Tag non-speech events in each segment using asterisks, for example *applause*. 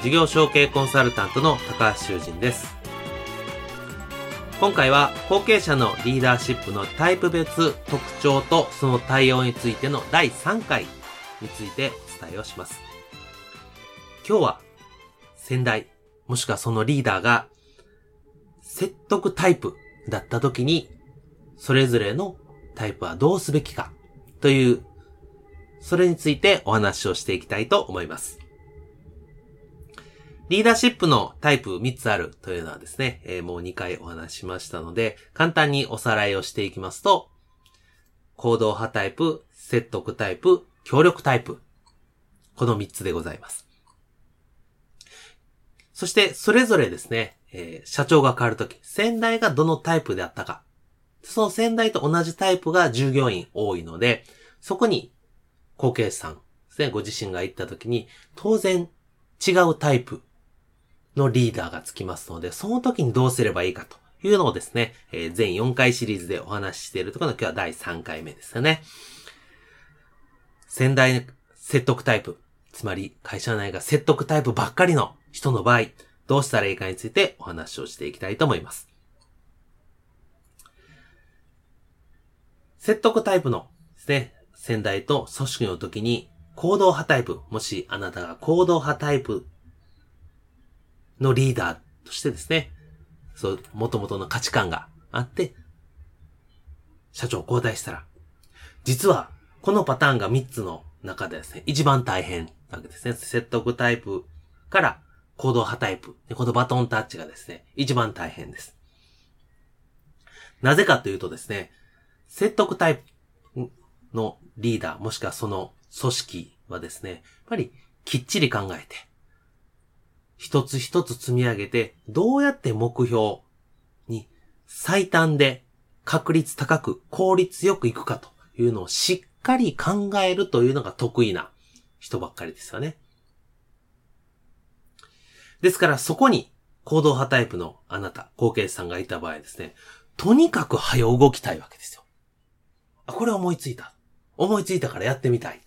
事業承継コンサルタントの高橋修人です。今回は後継者のリーダーシップのタイプ別特徴とその対応についての第3回についてお伝えをします。今日は先代もしくはそのリーダーが説得タイプだった時にそれぞれのタイプはどうすべきかというそれについてお話をしていきたいと思います。リーダーシップのタイプ3つあるというのはですね、えー、もう2回お話しましたので、簡単におさらいをしていきますと、行動派タイプ、説得タイプ、協力タイプ。この3つでございます。そして、それぞれですね、えー、社長が変わるとき、先代がどのタイプであったか。その先代と同じタイプが従業員多いので、そこに後継者さんで、ご自身が行ったときに、当然違うタイプのリーダーがつきますので、その時にどうすればいいかというのをですね、えー、全4回シリーズでお話ししているところの今日は第3回目ですよね。先代説得タイプ、つまり会社内が説得タイプばっかりの人の場合、どうしたらいいかについてお話をしていきたいと思います。説得タイプのですね、先代と組織の時に行動派タイプ、もしあなたが行動派タイプのリーダーとしてですね、そう、元々の価値観があって、社長交代したら、実は、このパターンが3つの中でですね、一番大変なわけですね。説得タイプから行動派タイプ。このバトンタッチがですね、一番大変です。なぜかというとですね、説得タイプのリーダー、もしくはその組織はですね、やっぱりきっちり考えて、一つ一つ積み上げて、どうやって目標に最短で確率高く効率よくいくかというのをしっかり考えるというのが得意な人ばっかりですよね。ですからそこに行動派タイプのあなた、後継さんがいた場合ですね、とにかく早動きたいわけですよ。あ、これ思いついた。思いついたからやってみたい。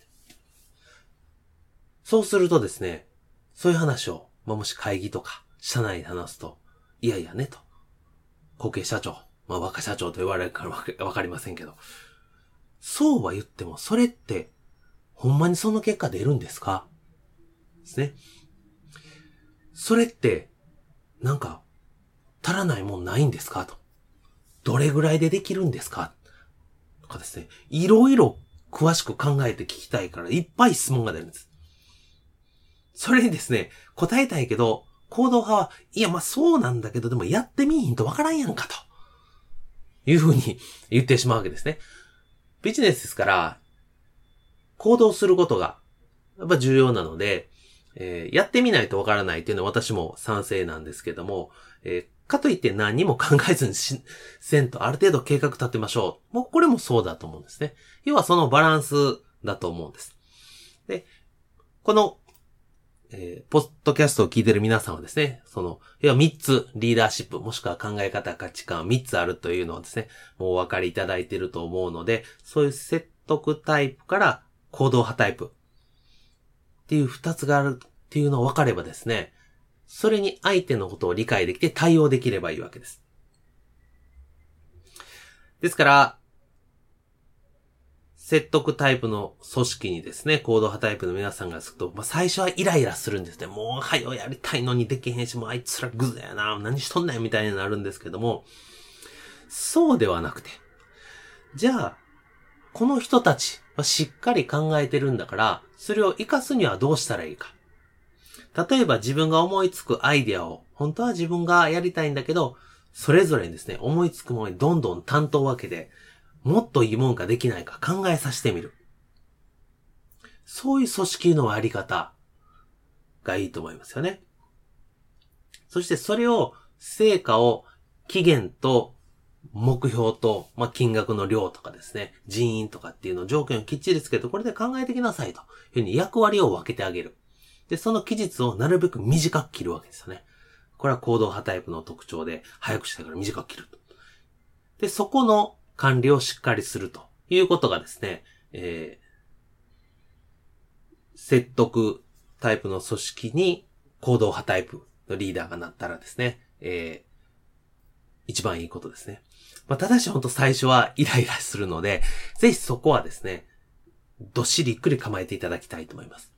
そうするとですね、そういう話をまあ、もし会議とか、社内で話すと、いやいやね、と。後継社長、まあ、若社長と言われるからわかりませんけど。そうは言っても、それって、ほんまにその結果出るんですか？ですね。それって、なんか、足らないもんないんですか？と。どれぐらいでできるんですか？とかですね。いろいろ詳しく考えて聞きたいから、いっぱい質問が出るんです。それにですね、答えたいけど、行動派は、いや、まあそうなんだけど、でもやってみいんとわからんやんかと。いうふうに *laughs* 言ってしまうわけですね。ビジネスですから、行動することが、やっぱ重要なので、えー、やってみないとわからないっていうのは私も賛成なんですけども、えー、かといって何にも考えずにし、せんとある程度計画立てましょう。もうこれもそうだと思うんですね。要はそのバランスだと思うんです。で、このえー、ポッドキャストを聞いてる皆さんはですね、その、要は3つリーダーシップ、もしくは考え方、価値観3つあるというのをですね、もうお分かりいただいていると思うので、そういう説得タイプから行動派タイプっていう2つがあるっていうのを分かればですね、それに相手のことを理解できて対応できればいいわけです。ですから、説得タイプの組織にですね、行動派タイプの皆さんがすると、まあ、最初はイライラするんですね。もう、はよやりたいのにできへんし、もうあいつらグズやな、何しとんねんみたいになるんですけども、そうではなくて、じゃあ、この人たちはしっかり考えてるんだから、それを活かすにはどうしたらいいか。例えば自分が思いつくアイデアを、本当は自分がやりたいんだけど、それぞれにですね、思いつくものにどんどん担当分けで、もっといいもんかできないか考えさせてみる。そういう組織のあり方がいいと思いますよね。そしてそれを、成果を期限と目標と、まあ、金額の量とかですね、人員とかっていうのを条件をきっちりつけて、これで考えてきなさいというふうに役割を分けてあげる。で、その期日をなるべく短く切るわけですよね。これは行動派タイプの特徴で、早くしたから短く切ると。で、そこの管理をしっかりするということがですね、えー、説得タイプの組織に行動派タイプのリーダーがなったらですね、えー、一番いいことですね。まあ、ただし本当最初はイライラするので、ぜひそこはですね、どっしりゆっくり構えていただきたいと思います。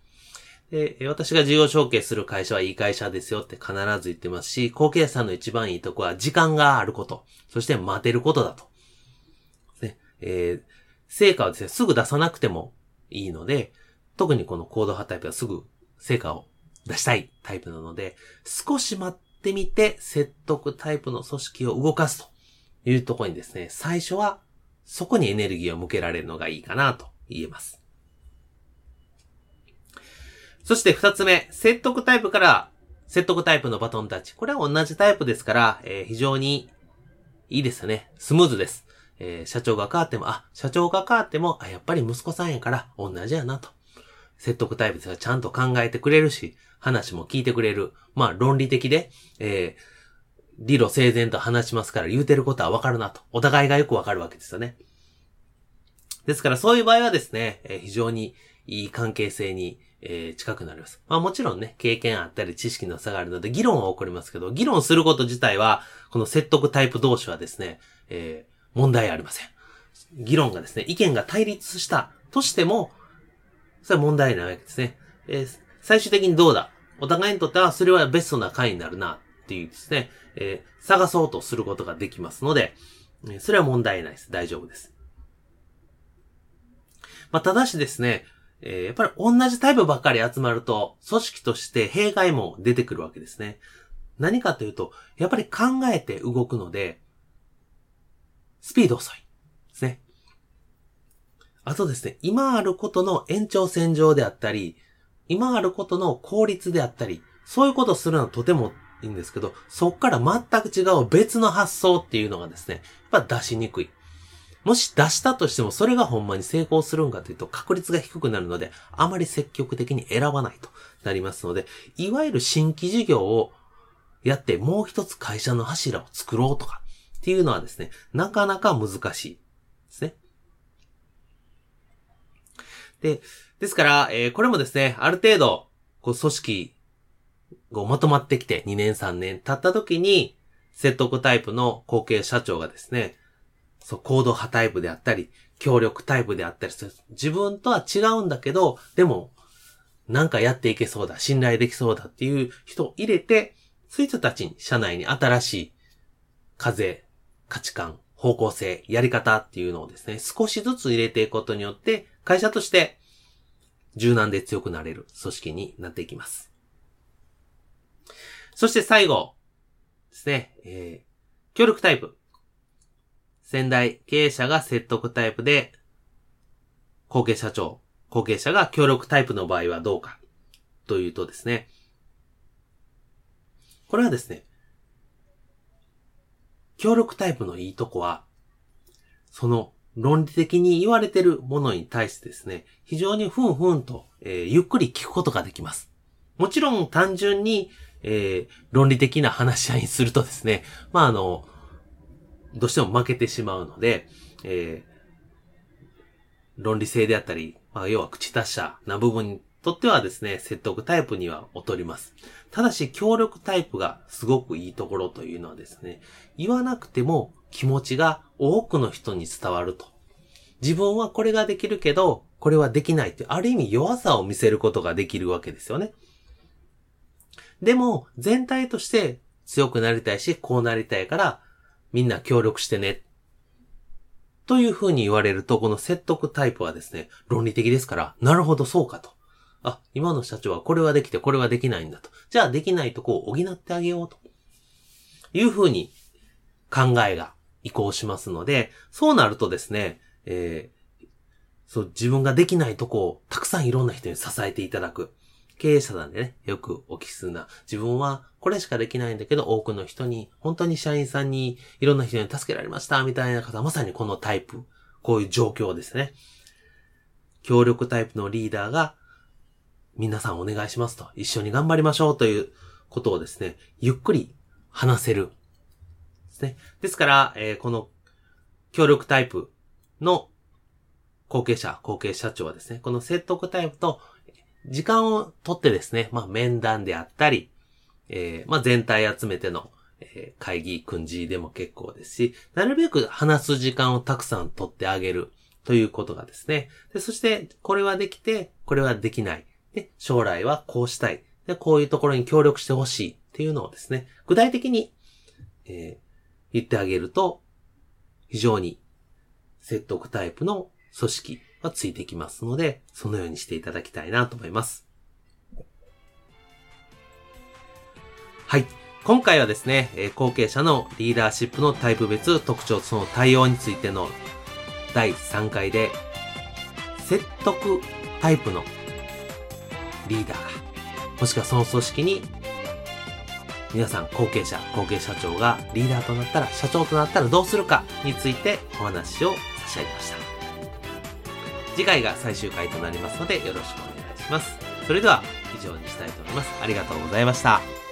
で、私が事業承継する会社はいい会社ですよって必ず言ってますし、後継者さんの一番いいとこは時間があること、そして待てることだと。えー、成果をですね、すぐ出さなくてもいいので、特にこのコード派タイプはすぐ成果を出したいタイプなので、少し待ってみて説得タイプの組織を動かすというところにですね、最初はそこにエネルギーを向けられるのがいいかなと言えます。そして二つ目、説得タイプから説得タイプのバトンタッチ。これは同じタイプですから、えー、非常にいいですよね。スムーズです。えー、社長が変わっても、あ、社長が変わっても、あ、やっぱり息子さんやから同じやなと。説得タイプですがちゃんと考えてくれるし、話も聞いてくれる。まあ論理的で、えー、理路整然と話しますから言うてることはわかるなと。お互いがよくわかるわけですよね。ですからそういう場合はですね、えー、非常にいい関係性にえー、近くなります。まあもちろんね、経験あったり知識の差があるので議論は起こりますけど、議論すること自体は、この説得タイプ同士はですね、えー、問題ありません。議論がですね、意見が対立したとしても、それは問題ないわけですね。えー、最終的にどうだ？お互いにとってはそれはベストな回になるなっていうですね、えー、探そうとすることができますので、それは問題ないです。大丈夫です。まあ、ただしですね、えー、やっぱり同じタイプばっかり集まると、組織として弊害も出てくるわけですね。何かというと、やっぱり考えて動くので、スピード遅い。ですね。あとですね、今あることの延長線上であったり、今あることの効率であったり、そういうことをするのはとてもいいんですけど、そっから全く違う別の発想っていうのがですね、やっぱ出しにくい。もし出したとしてもそれがほんまに成功するんかというと確率が低くなるので、あまり積極的に選ばないとなりますので、いわゆる新規事業をやってもう一つ会社の柱を作ろうとかっていうのはですね、なかなか難しいですね。で、ですから、えー、これもですね、ある程度、こう、組織がまとまってきて2年3年経った時に、説得タイプの後継社長がですね、そう、行動派タイプであったり、協力タイプであったりする。自分とは違うんだけど、でも、なんかやっていけそうだ、信頼できそうだっていう人を入れて、そういう人たちに社内に新しい風、価値観、方向性、やり方っていうのをですね、少しずつ入れていくことによって、会社として柔軟で強くなれる組織になっていきます。そして最後ですね、えー、協力タイプ。先代経営者が説得タイプで、後継社長、後継者が協力タイプの場合はどうかというとですね、これはですね、協力タイプのいいとこは、その論理的に言われてるものに対してですね、非常にふんふんと、えー、ゆっくり聞くことができます。もちろん単純に、えー、論理的な話し合いにするとですね、まあ、あの、どうしても負けてしまうので、えー、論理性であったり、まあ、要は口達者な部分にとってはですね、説得タイプには劣ります。ただし、協力タイプがすごくいいところというのはですね、言わなくても気持ちが多くの人に伝わると。自分はこれができるけど、これはできないってある意味弱さを見せることができるわけですよね。でも、全体として強くなりたいし、こうなりたいから、みんな協力してね。という風に言われると、この説得タイプはですね、論理的ですから、なるほどそうかと。あ、今の社長はこれはできてこれはできないんだと。じゃあできないとこを補ってあげようと。いう風に考えが移行しますので、そうなるとですね、えー、そう、自分ができないとこをたくさんいろんな人に支えていただく。経営者なんでね、よくお聞きするな。自分はこれしかできないんだけど、多くの人に、本当に社員さんに、いろんな人に助けられました、みたいな方、まさにこのタイプ、こういう状況ですね。協力タイプのリーダーが、皆さんお願いしますと、一緒に頑張りましょうということをですね、ゆっくり話せる。ですね。ですから、えー、この協力タイプの後継者、後継社長はですね、この説得タイプと時間をとってですね、まあ面談であったり、えー、まあ全体集めての、えー、会議、訓示でも結構ですし、なるべく話す時間をたくさん取ってあげるということがですね。で、そして、これはできて、これはできない。で、将来はこうしたい。で、こういうところに協力してほしいっていうのをですね、具体的に、えー、言ってあげると、非常に説得タイプの組織がついてきますので、そのようにしていただきたいなと思います。はい。今回はですね、後継者のリーダーシップのタイプ別特徴その対応についての第3回で、説得タイプのリーダーが、もしくはその組織に、皆さん後継者、後継社長がリーダーとなったら、社長となったらどうするかについてお話を差し上げました。次回が最終回となりますのでよろしくお願いします。それでは以上にしたいと思います。ありがとうございました。